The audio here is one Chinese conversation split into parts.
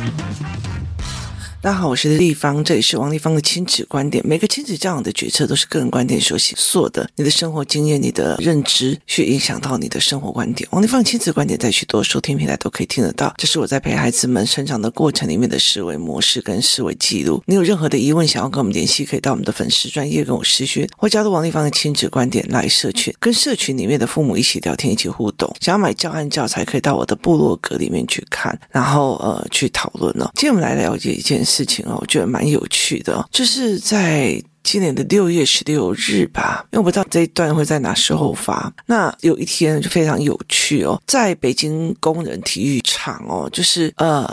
Thank you. 大家好，我是丽芳，这里是王丽芳的亲子观点。每个亲子教养的决策都是个人观点所形塑的，你的生活经验、你的认知，去影响到你的生活观点。王丽芳亲子观点在许多收听平台都可以听得到。这是我在陪孩子们成长的过程里面的思维模式跟思维记录。你有任何的疑问，想要跟我们联系，可以到我们的粉丝专业跟我私讯，或加入王丽芳的亲子观点来社群，跟社群里面的父母一起聊天，一起互动。想要买教案教材，可以到我的部落格里面去看，然后呃去讨论哦。今天我们来了解一件事事情哦，我觉得。蛮有趣的，就是在今年的六月十六日吧，因为我不知道这一段会在哪时候发。那有一天就非常有趣哦，在北京工人体育场哦，就是呃，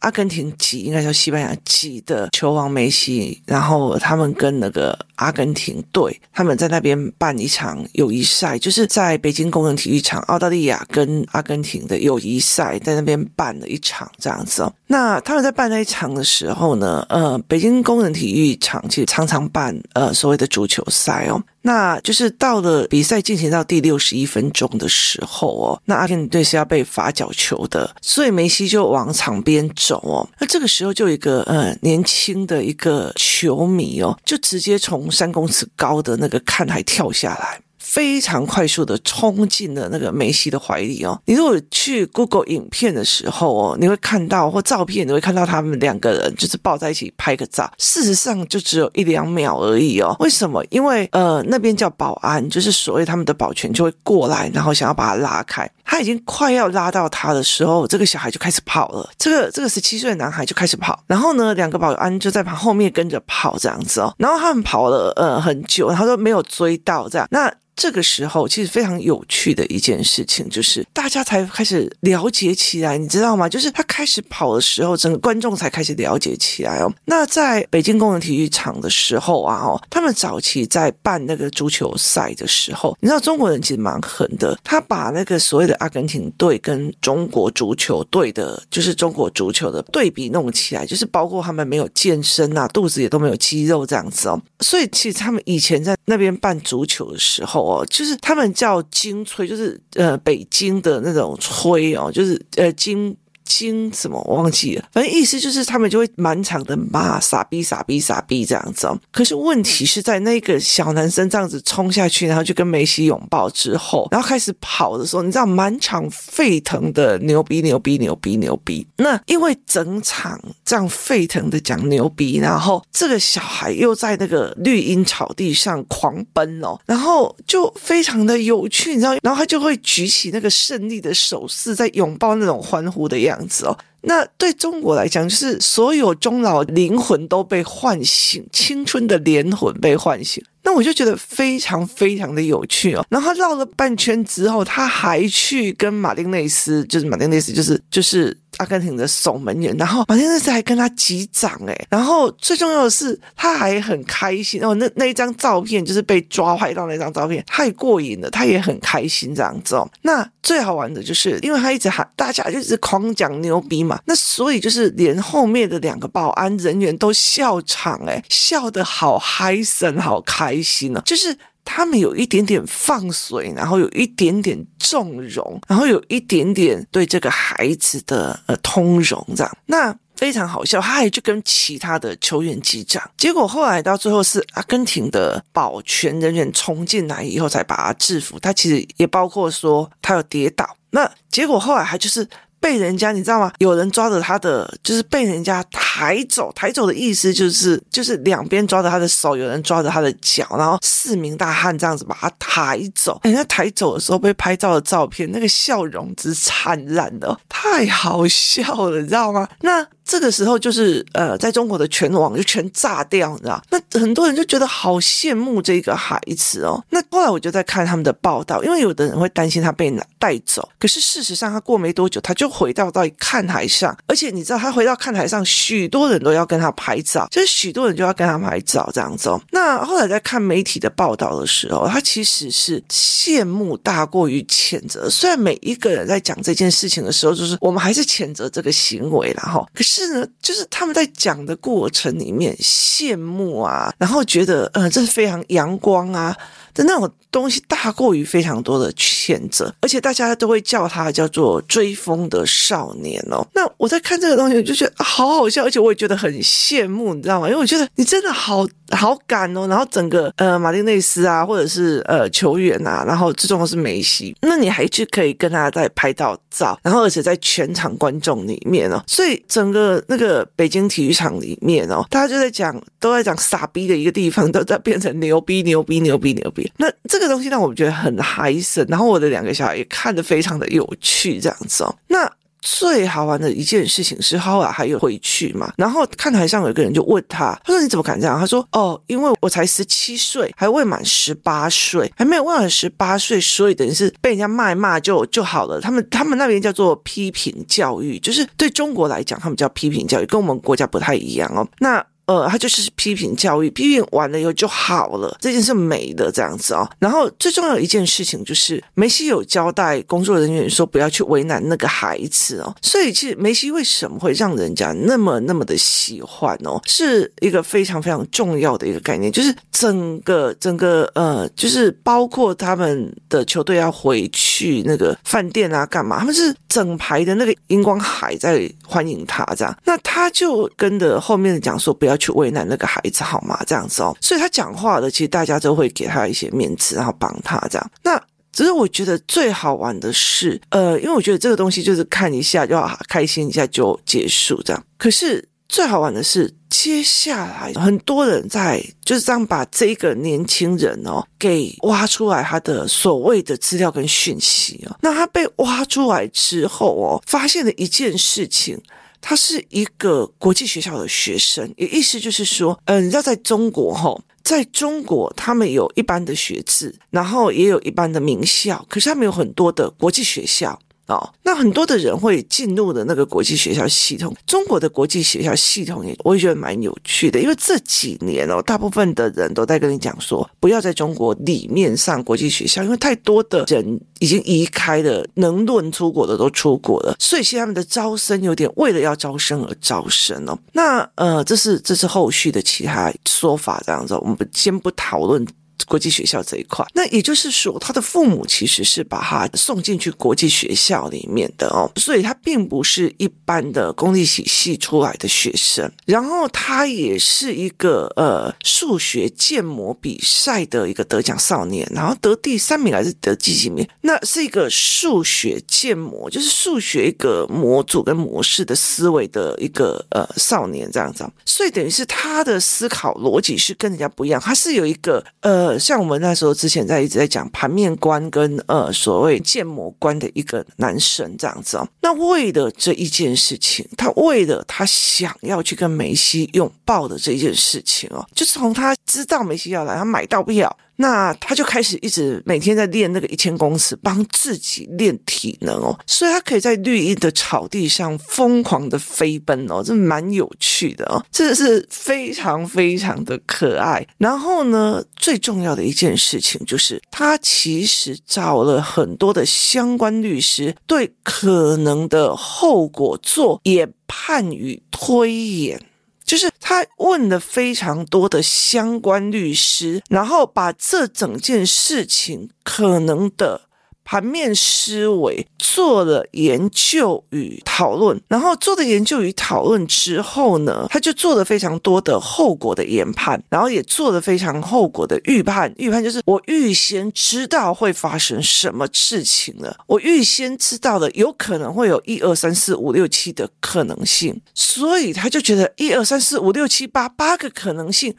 阿根廷籍应该叫西班牙籍的球王梅西，然后他们跟那个。阿根廷队他们在那边办一场友谊赛，就是在北京工人体育场，澳大利亚跟阿根廷的友谊赛在那边办了一场这样子哦。那他们在办那一场的时候呢，呃，北京工人体育场其实常常办呃所谓的足球赛哦。那就是到了比赛进行到第六十一分钟的时候哦，那阿根廷队是要被罚角球的，所以梅西就往场边走哦。那这个时候就有一个呃年轻的一个球迷哦，就直接从三公尺高的那个看台跳下来。非常快速的冲进了那个梅西的怀里哦。你如果去 Google 影片的时候哦，你会看到或照片，你会看到他们两个人就是抱在一起拍个照。事实上就只有一两秒而已哦。为什么？因为呃那边叫保安，就是所谓他们的保全就会过来，然后想要把他拉开。他已经快要拉到他的时候，这个小孩就开始跑了。这个这个十七岁的男孩就开始跑，然后呢，两个保安就在旁后面跟着跑这样子哦。然后他们跑了呃很久，然后都没有追到这样。那这个时候，其实非常有趣的一件事情，就是大家才开始了解起来，你知道吗？就是他开始跑的时候，整个观众才开始了解起来哦。那在北京工人体育场的时候啊，哦，他们早期在办那个足球赛的时候，你知道中国人其实蛮狠的，他把那个所谓的阿根廷队跟中国足球队的，就是中国足球的对比弄起来，就是包括他们没有健身啊，肚子也都没有肌肉这样子哦。所以其实他们以前在那边办足球的时候，哦，就是他们叫京吹，就是呃北京的那种吹哦，就是呃京。京什么我忘记了，反正意思就是他们就会满场的骂傻逼傻逼傻逼这样子哦。可是问题是在那个小男生这样子冲下去，然后就跟梅西拥抱之后，然后开始跑的时候，你知道满场沸腾的牛逼牛逼牛逼牛逼。那因为整场这样沸腾的讲牛逼，然后这个小孩又在那个绿茵草地上狂奔哦，然后就非常的有趣，你知道，然后他就会举起那个胜利的手势，在拥抱那种欢呼的样。样子哦，那对中国来讲，就是所有中老灵魂都被唤醒，青春的灵魂被唤醒。那我就觉得非常非常的有趣哦。然后他绕了半圈之后，他还去跟马丁内斯，就是马丁内斯，就是就是。阿根廷的守门员，然后马丁内斯还跟他击掌哎，然后最重要的是他还很开心哦，那那一张照片就是被抓拍到那张照片，太过瘾了，他也很开心这样子哦。那最好玩的就是，因为他一直喊大家就是狂讲牛逼嘛，那所以就是连后面的两个保安人员都笑场哎，笑得好嗨森，好开心哦，就是。他们有一点点放水，然后有一点点纵容，然后有一点点对这个孩子的呃通融，这样那非常好笑。他还去跟其他的球员击掌，结果后来到最后是阿根廷的保全人员冲进来以后才把他制服。他其实也包括说他有跌倒，那结果后来还就是。被人家你知道吗？有人抓着他的，就是被人家抬走。抬走的意思就是，就是两边抓着他的手，有人抓着他的脚，然后四名大汉这样子把他抬走。人家抬走的时候被拍照的照片，那个笑容之灿烂的，太好笑了，你知道吗？那。这个时候就是呃，在中国的全网就全炸掉，你知道？那很多人就觉得好羡慕这个孩子哦。那后来我就在看他们的报道，因为有的人会担心他被带走，可是事实上他过没多久他就回到到看台上，而且你知道他回到看台上，许多人都要跟他拍照，就是许多人就要跟他拍照这样子哦。那后来在看媒体的报道的时候，他其实是羡慕大过于谴责。虽然每一个人在讲这件事情的时候，就是我们还是谴责这个行为，然后可是。是呢，就是他们在讲的过程里面羡慕啊，然后觉得呃这是非常阳光啊的那种东西，大过于非常多的谴责，而且大家都会叫他叫做追风的少年哦。那我在看这个东西，我就觉得好好笑，而且我也觉得很羡慕，你知道吗？因为我觉得你真的好好敢哦。然后整个呃马丁内斯啊，或者是呃球员啊，然后最重要是梅西，那你还去可以跟他在拍到照，然后而且在全场观众里面哦，所以整个那个北京体育场里面哦，大家就在讲，都在讲傻逼的一个地方，都在变成牛逼牛逼牛逼牛逼。那这个东西让我们觉得很嗨森，然后我的两个小孩也看得非常的有趣，这样子哦。那最好玩的一件事情是，后来还有回去嘛，然后看台上有一个人就问他，他说你怎么敢这样？他说哦，因为我才十七岁，还未满十八岁，还没有未满十八岁，所以等于是被人家骂骂就就好了。他们他们那边叫做批评教育，就是对中国来讲，他们叫批评教育，跟我们国家不太一样哦。那。呃，他就是批评教育，批评完了以后就好了，这件事没的这样子哦。然后最重要一件事情就是，梅西有交代工作人员说不要去为难那个孩子哦。所以其实梅西为什么会让人家那么那么的喜欢哦，是一个非常非常重要的一个概念，就是整个整个呃，就是包括他们的球队要回去那个饭店啊，干嘛？他们是整排的那个荧光海在欢迎他这样，那他就跟着后面的讲说不要。去为难那个孩子好吗？这样子哦，所以他讲话的，其实大家都会给他一些面子，然后帮他这样。那只是我觉得最好玩的是，呃，因为我觉得这个东西就是看一下就要开心一下就结束这样。可是最好玩的是，接下来很多人在就是这样把这个年轻人哦给挖出来他的所谓的资料跟讯息哦。那他被挖出来之后哦，发现了一件事情。他是一个国际学校的学生，也意思就是说，嗯、要，在中国哈，在中国他们有一般的学制，然后也有一般的名校，可是他们有很多的国际学校。哦，那很多的人会进入的那个国际学校系统，中国的国际学校系统也我也觉得蛮有趣的，因为这几年哦，大部分的人都在跟你讲说，不要在中国里面上国际学校，因为太多的人已经移开了，能论出国的都出国了，所以现在他们的招生有点为了要招生而招生哦。那呃，这是这是后续的其他说法这样子，我们先不讨论。国际学校这一块，那也就是说，他的父母其实是把他送进去国际学校里面的哦，所以他并不是一般的公立体系出来的学生。然后他也是一个呃数学建模比赛的一个得奖少年，然后得第三名还是得第几名？那是一个数学建模，就是数学一个模组跟模式的思维的一个呃少年这样子。所以等于是他的思考逻辑是跟人家不一样，他是有一个呃。呃，像我们那时候之前在一直在讲盘面观跟呃所谓建模观的一个男生这样子哦，那为了这一件事情，他为了他想要去跟梅西拥抱的这一件事情哦，就是从他知道梅西要来，他买到票。那他就开始一直每天在练那个一千公尺，帮自己练体能哦，所以他可以在绿荫的草地上疯狂的飞奔哦，这蛮有趣的哦，这是非常非常的可爱。然后呢，最重要的一件事情就是，他其实找了很多的相关律师，对可能的后果做研判与推演。就是他问了非常多的相关律师，然后把这整件事情可能的。盘面思维做了研究与讨论，然后做的研究与讨论之后呢，他就做了非常多的后果的研判，然后也做了非常后果的预判。预判就是我预先知道会发生什么事情了，我预先知道了有可能会有一二三四五六七的可能性，所以他就觉得一二三四五六七八八个可能性。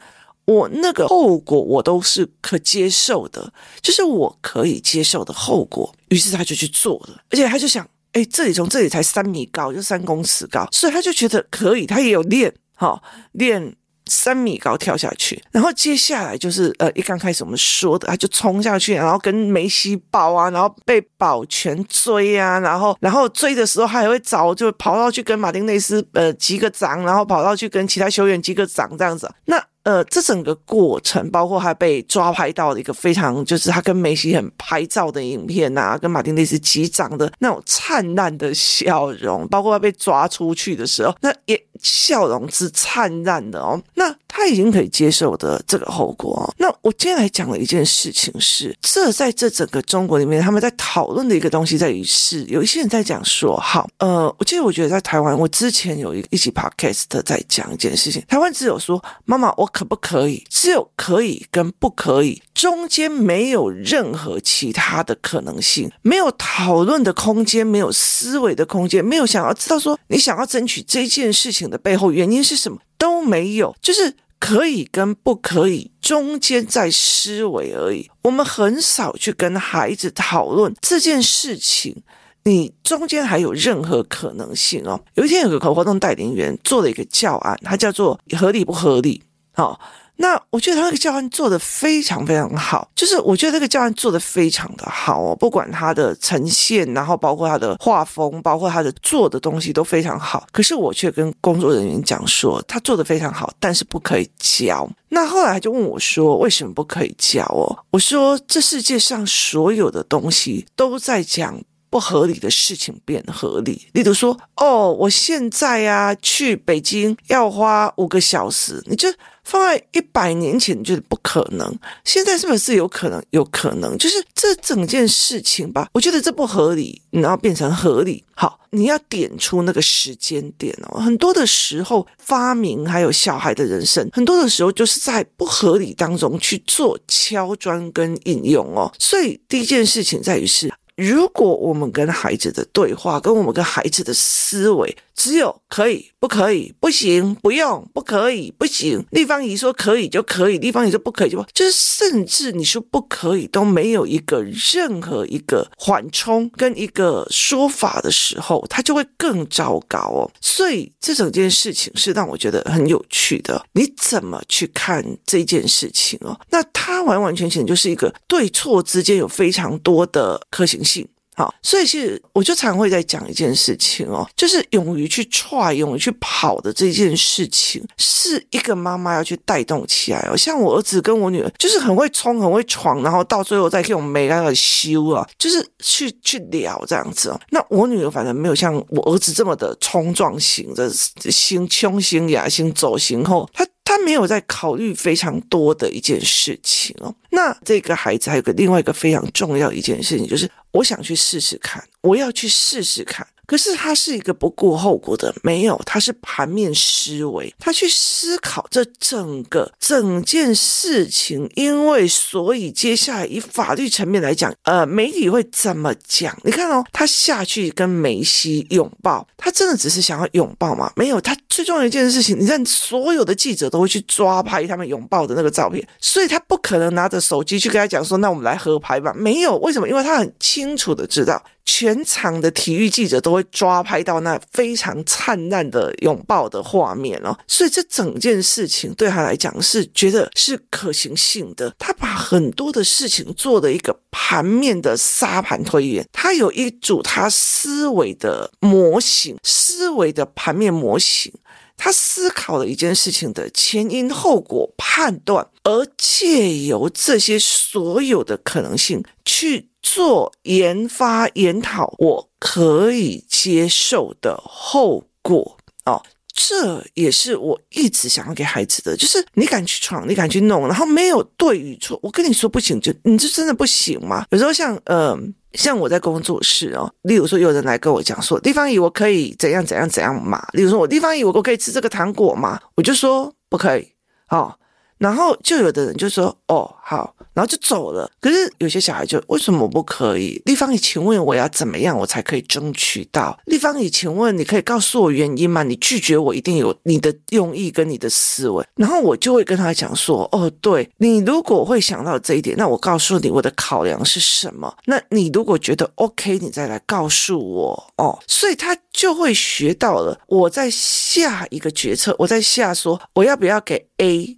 我那个后果我都是可接受的，就是我可以接受的后果。于是他就去做了，而且他就想，哎，这里从这里才三米高，就三公尺高，所以他就觉得可以。他也有练，哈、哦，练三米高跳下去。然后接下来就是，呃，一刚开始我们说的，他就冲下去，然后跟梅西抱啊，然后被保全追啊，然后然后追的时候，他还会找，就跑到去跟马丁内斯呃击个掌，然后跑到去跟其他球员击个掌，这样子。那呃，这整个过程，包括他被抓拍到的一个非常，就是他跟梅西很拍照的影片呐、啊，跟马丁内斯击掌的那种灿烂的笑容，包括他被抓出去的时候，那也笑容是灿烂的哦。那他已经可以接受的这个后果哦。那我今天来讲的一件事情是，这在这整个中国里面，他们在讨论的一个东西在于是，有一些人在讲说，好，呃，我记得我觉得在台湾，我之前有一一期 podcast 在讲一件事情，台湾只有说，妈妈我。可不可以？只有可以跟不可以，中间没有任何其他的可能性，没有讨论的空间，没有思维的空间，没有想要知道说你想要争取这件事情的背后原因是什么都没有，就是可以跟不可以中间在思维而已。我们很少去跟孩子讨论这件事情，你中间还有任何可能性哦。有一天有个活动带领员做了一个教案，它叫做合理不合理。好，那我觉得他那个教案做的非常非常好，就是我觉得这个教案做的非常的好哦，不管他的呈现，然后包括他的画风，包括他的做的东西都非常好。可是我却跟工作人员讲说，他做的非常好，但是不可以教。那后来他就问我说，为什么不可以教哦？我说，这世界上所有的东西都在讲。不合理的事情变合理，例如说，哦，我现在呀去北京要花五个小时，你就放在一百年前，你觉得不可能，现在是不是有可能？有可能，就是这整件事情吧，我觉得这不合理，然后变成合理。好，你要点出那个时间点哦。很多的时候，发明还有小孩的人生，很多的时候就是在不合理当中去做敲砖跟应用哦。所以第一件事情在于是。如果我们跟孩子的对话，跟我们跟孩子的思维，只有可以、不可以、不行、不用、不可以、不行。立方体说可以就可以，立方体说不可以就不，就是甚至你说不可以都没有一个任何一个缓冲跟一个说法的时候，它就会更糟糕哦。所以这整件事情是让我觉得很有趣的。你怎么去看这件事情哦？那它完完全全就是一个对错之间有非常多的可行性。好，所以其实我就常会在讲一件事情哦，就是勇于去踹、勇于去跑的这件事情，是一个妈妈要去带动起来哦。像我儿子跟我女儿，就是很会冲、很会闯，然后到最后再给我们每个修啊，就是去去聊这样子哦。那我女儿反正没有像我儿子这么的冲撞型的，心穷、心哑、心走、心后，他。他没有在考虑非常多的一件事情哦。那这个孩子还有个另外一个非常重要一件事情，就是我想去试试看，我要去试试看。可是他是一个不顾后果的，没有，他是盘面思维，他去思考这整个整件事情，因为所以接下来以法律层面来讲，呃，媒体会怎么讲？你看哦，他下去跟梅西拥抱，他真的只是想要拥抱吗？没有，他最重要一件事情，你看所有的记者都会去抓拍他们拥抱的那个照片，所以他不可能拿着手机去跟他讲说，那我们来合拍吧？没有，为什么？因为他很清楚的知道。全场的体育记者都会抓拍到那非常灿烂的拥抱的画面哦，所以这整件事情对他来讲是觉得是可行性的。他把很多的事情做了一个盘面的沙盘推演，他有一组他思维的模型，思维的盘面模型，他思考了一件事情的前因后果判断，而借由这些所有的可能性去。做研发研讨，我可以接受的后果哦，这也是我一直想要给孩子的，就是你敢去闯，你敢去弄，然后没有对与错。我跟你说不行，就你就真的不行吗？有时候像嗯、像我在工作室哦，例如说有人来跟我讲说，地方乙我可以怎样怎样怎样嘛？例如说我地方乙我我可以吃这个糖果吗？我就说不可以，哦。然后就有的人就说：“哦，好。”然后就走了。可是有些小孩就为什么不可以？立方体，请问我要怎么样我才可以争取到？立方体，请问你可以告诉我原因吗？你拒绝我一定有你的用意跟你的思维。然后我就会跟他讲说：“哦，对，你如果会想到这一点，那我告诉你我的考量是什么？那你如果觉得 OK，你再来告诉我哦。”所以他就会学到了。我在下一个决策，我在下说我要不要给 A。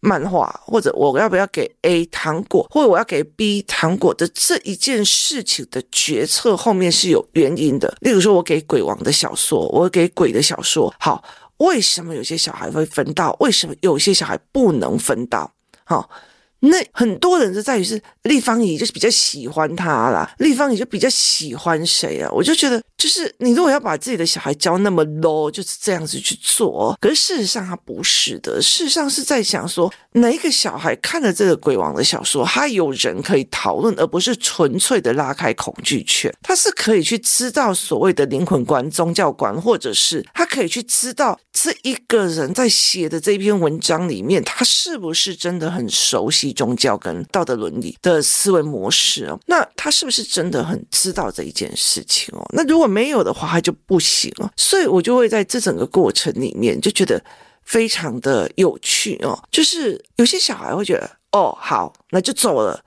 漫画，或者我要不要给 A 糖果，或者我要给 B 糖果的这一件事情的决策后面是有原因的。例如说，我给鬼王的小说，我给鬼的小说，好。为什么有些小孩会分到？为什么有些小孩不能分到？好。那很多人就在于是立方体就是比较喜欢他啦，立方体就比较喜欢谁啊？我就觉得，就是你如果要把自己的小孩教那么 low，就是这样子去做，可是事实上他不是的，事实上是在想说，哪一个小孩看了这个鬼王的小说，他有人可以讨论，而不是纯粹的拉开恐惧圈，他是可以去知道所谓的灵魂观、宗教观，或者是他可以去知道这一个人在写的这篇文章里面，他是不是真的很熟悉。宗教跟道德伦理的思维模式哦，那他是不是真的很知道这一件事情哦？那如果没有的话，他就不行了。所以我就会在这整个过程里面就觉得非常的有趣哦。就是有些小孩会觉得哦，好，那就走了，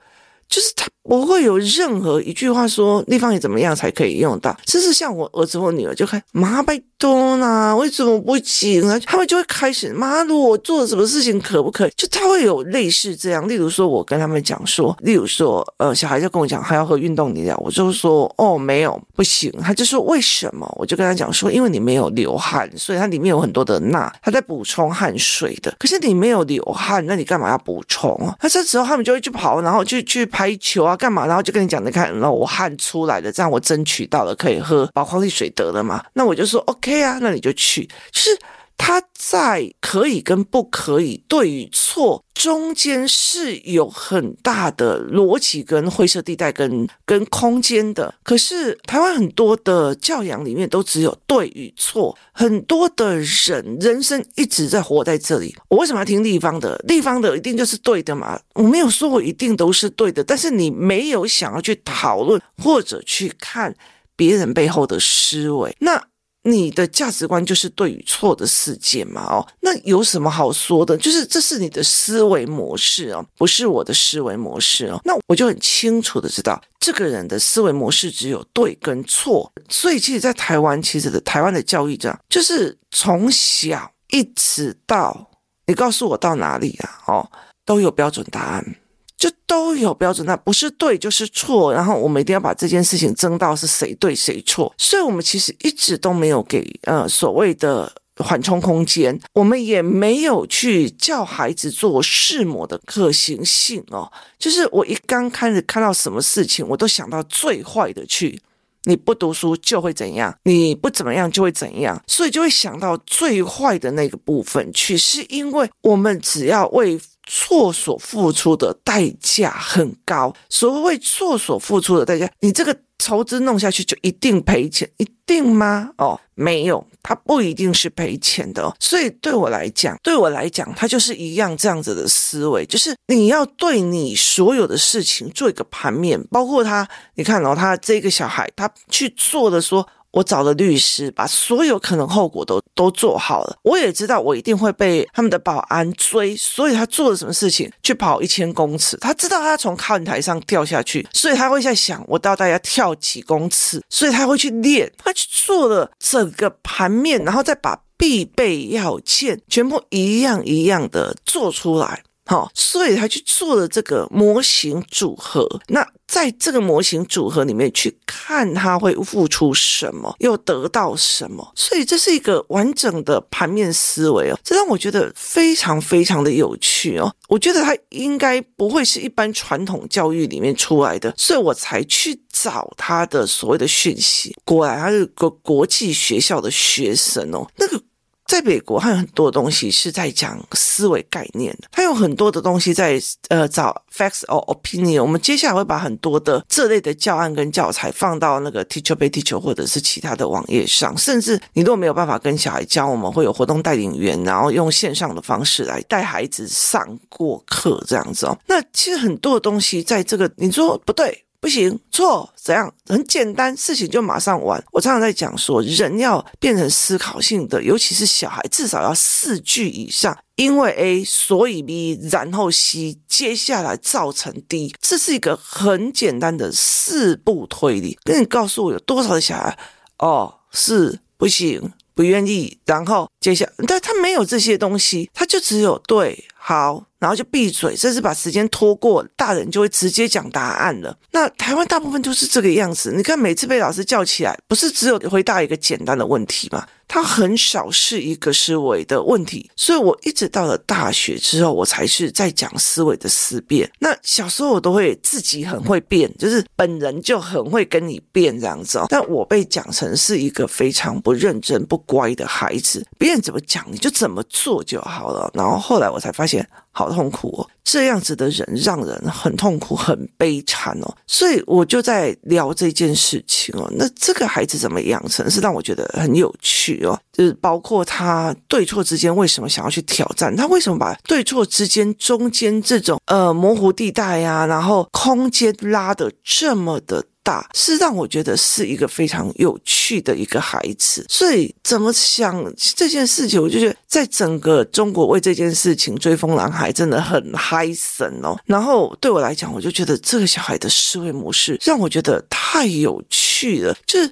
就是他我会有任何一句话说立方体怎么样才可以用到。甚至像我儿子或女儿就开妈拜。多啦？为什么不行啊？他们就会开始，妈，如果我做了什么事情可不可以？就他会有类似这样，例如说，我跟他们讲说，例如说，呃，小孩就跟我讲，他要喝运动饮料，我就说，哦，没有，不行。他就说为什么？我就跟他讲说，因为你没有流汗，所以它里面有很多的钠，它在补充汗水的。可是你没有流汗，那你干嘛要补充啊？那这时候他们就会去跑，然后去去拍球啊，干嘛？然后就跟你讲，你看，那我汗出来了，这样我争取到了可以喝宝矿力水得了嘛？那我就说，OK。啊，那你就去。就是他在可以跟不可以、对与错中间是有很大的逻辑跟灰色地带跟跟空间的。可是台湾很多的教养里面都只有对与错，很多的人人生一直在活在这里。我为什么要听立方的？立方的一定就是对的嘛？我没有说我一定都是对的，但是你没有想要去讨论或者去看别人背后的思维，那。你的价值观就是对与错的世界嘛？哦，那有什么好说的？就是这是你的思维模式哦，不是我的思维模式哦。那我就很清楚的知道，这个人的思维模式只有对跟错。所以，其实，在台湾，其实的台湾的教育这样，就是从小一直到你告诉我到哪里啊？哦，都有标准答案。都有标准，那不是对就是错，然后我们一定要把这件事情争到是谁对谁错，所以我们其实一直都没有给呃所谓的缓冲空间，我们也没有去教孩子做试模的可行性哦。就是我一刚开始看到什么事情，我都想到最坏的去，你不读书就会怎样，你不怎么样就会怎样，所以就会想到最坏的那个部分去，是因为我们只要为。错所付出的代价很高。所谓错所付出的代价，你这个投资弄下去就一定赔钱，一定吗？哦，没有，它不一定是赔钱的。所以对我来讲，对我来讲，它就是一样这样子的思维，就是你要对你所有的事情做一个盘面，包括他，你看哦，他这个小孩，他去做的说。我找了律师，把所有可能后果都都做好了。我也知道我一定会被他们的保安追，所以他做了什么事情？去跑一千公尺。他知道他从看台上掉下去，所以他会在想我到底要跳几公尺，所以他会去练，他去做了整个盘面，然后再把必备要件全部一样一样的做出来。好，所以他去做了这个模型组合。那在这个模型组合里面去看，他会付出什么，又得到什么？所以这是一个完整的盘面思维哦，这让我觉得非常非常的有趣哦。我觉得他应该不会是一般传统教育里面出来的，所以我才去找他的所谓的讯息。果然他是个国际学校的学生哦，那个。在美国，还有很多东西是在讲思维概念的，他有很多的东西在呃找 facts or opinion。我们接下来会把很多的这类的教案跟教材放到那个 Teachable Teacher 或者是其他的网页上，甚至你如果没有办法跟小孩教，我们会有活动带领员，然后用线上的方式来带孩子上过课这样子哦。那其实很多的东西在这个，你说不对。不行，错，怎样？很简单，事情就马上完。我常常在讲说，人要变成思考性的，尤其是小孩，至少要四句以上。因为 A，所以 B，然后 C，接下来造成 D，这是一个很简单的四步推理。跟你告诉我有多少的小孩，哦，是不行，不愿意，然后接下来，但他没有这些东西，他就只有对，好。然后就闭嘴，甚至把时间拖过，大人就会直接讲答案了。那台湾大部分都是这个样子。你看，每次被老师叫起来，不是只有回答一个简单的问题吗？他很少是一个思维的问题，所以我一直到了大学之后，我才是在讲思维的思辨。那小时候我都会自己很会变，就是本人就很会跟你变这样子哦。但我被讲成是一个非常不认真、不乖的孩子，别人怎么讲你就怎么做就好了。然后后来我才发现。好痛苦哦，这样子的人让人很痛苦、很悲惨哦。所以我就在聊这件事情哦。那这个孩子怎么养成，是让我觉得很有趣哦。就是包括他对错之间为什么想要去挑战，他为什么把对错之间中间这种呃模糊地带呀，然后空间拉得这么的。大是让我觉得是一个非常有趣的一个孩子，所以怎么想这件事情，我就觉得在整个中国为这件事情追风男孩真的很嗨神哦。然后对我来讲，我就觉得这个小孩的思维模式让我觉得太有趣了，就是。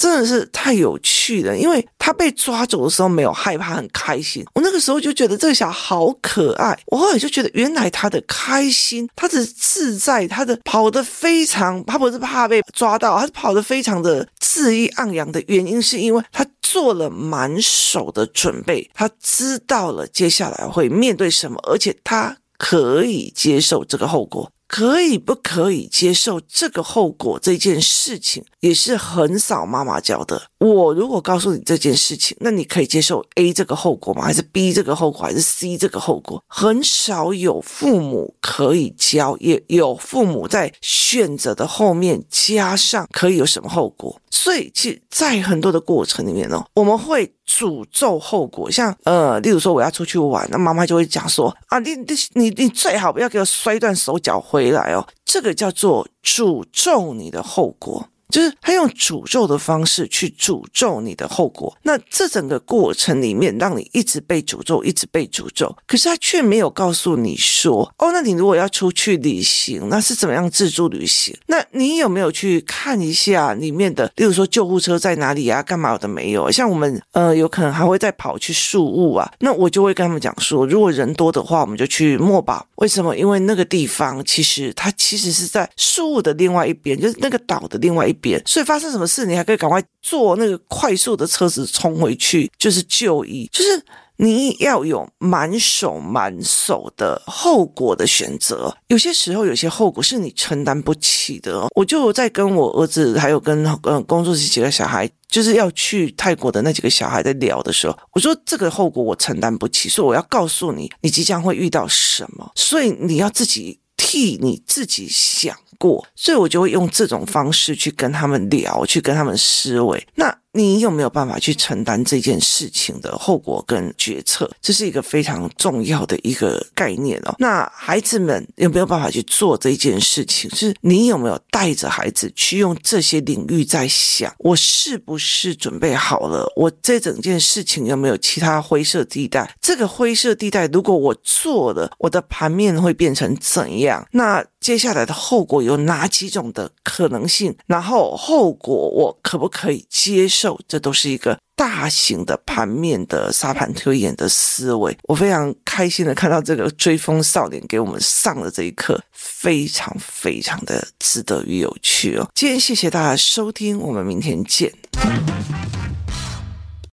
真的是太有趣了，因为他被抓走的时候没有害怕，很开心。我那个时候就觉得这个小孩好可爱。我后来就觉得，原来他的开心，他的自在，他的跑得非常，他不是怕被抓到，他是跑得非常的恣意盎然的原因，是因为他做了满手的准备，他知道了接下来会面对什么，而且他可以接受这个后果。可以不可以接受这个后果？这件事情也是很少妈妈教的。我如果告诉你这件事情，那你可以接受 A 这个后果吗？还是 B 这个后果？还是 C 这个后果？很少有父母可以教，也有父母在选择的后面加上可以有什么后果。所以，其实，在很多的过程里面呢，我们会诅咒后果。像呃，例如说我要出去玩，那妈妈就会讲说啊，你你你你最好不要给我摔断手脚回来哦，这个叫做诅咒你的后果。就是他用诅咒的方式去诅咒你的后果，那这整个过程里面让你一直被诅咒，一直被诅咒，可是他却没有告诉你说，哦，那你如果要出去旅行，那是怎么样自助旅行？那你有没有去看一下里面的，例如说救护车在哪里啊？干嘛的没有？像我们呃，有可能还会再跑去树屋啊，那我就会跟他们讲说，如果人多的话，我们就去墨宝。为什么？因为那个地方其实它其实是在树屋的另外一边，就是那个岛的另外一边。所以发生什么事，你还可以赶快坐那个快速的车子冲回去，就是就医。就是你要有满手满手的后果的选择，有些时候有些后果是你承担不起的。我就在跟我儿子，还有跟呃工作室几个小孩，就是要去泰国的那几个小孩在聊的时候，我说这个后果我承担不起，所以我要告诉你，你即将会遇到什么，所以你要自己替你自己想。过，所以我就会用这种方式去跟他们聊，去跟他们思维。那。你有没有办法去承担这件事情的后果跟决策？这是一个非常重要的一个概念哦。那孩子们有没有办法去做这件事情？是你有没有带着孩子去用这些领域在想，我是不是准备好了？我这整件事情有没有其他灰色地带？这个灰色地带如果我做了，我的盘面会变成怎样？那接下来的后果有哪几种的可能性？然后后果我可不可以接受？这都是一个大型的盘面的沙盘推演的思维。我非常开心的看到这个追风少年给我们上的这一课，非常非常的值得与有趣哦。今天谢谢大家收听，我们明天见。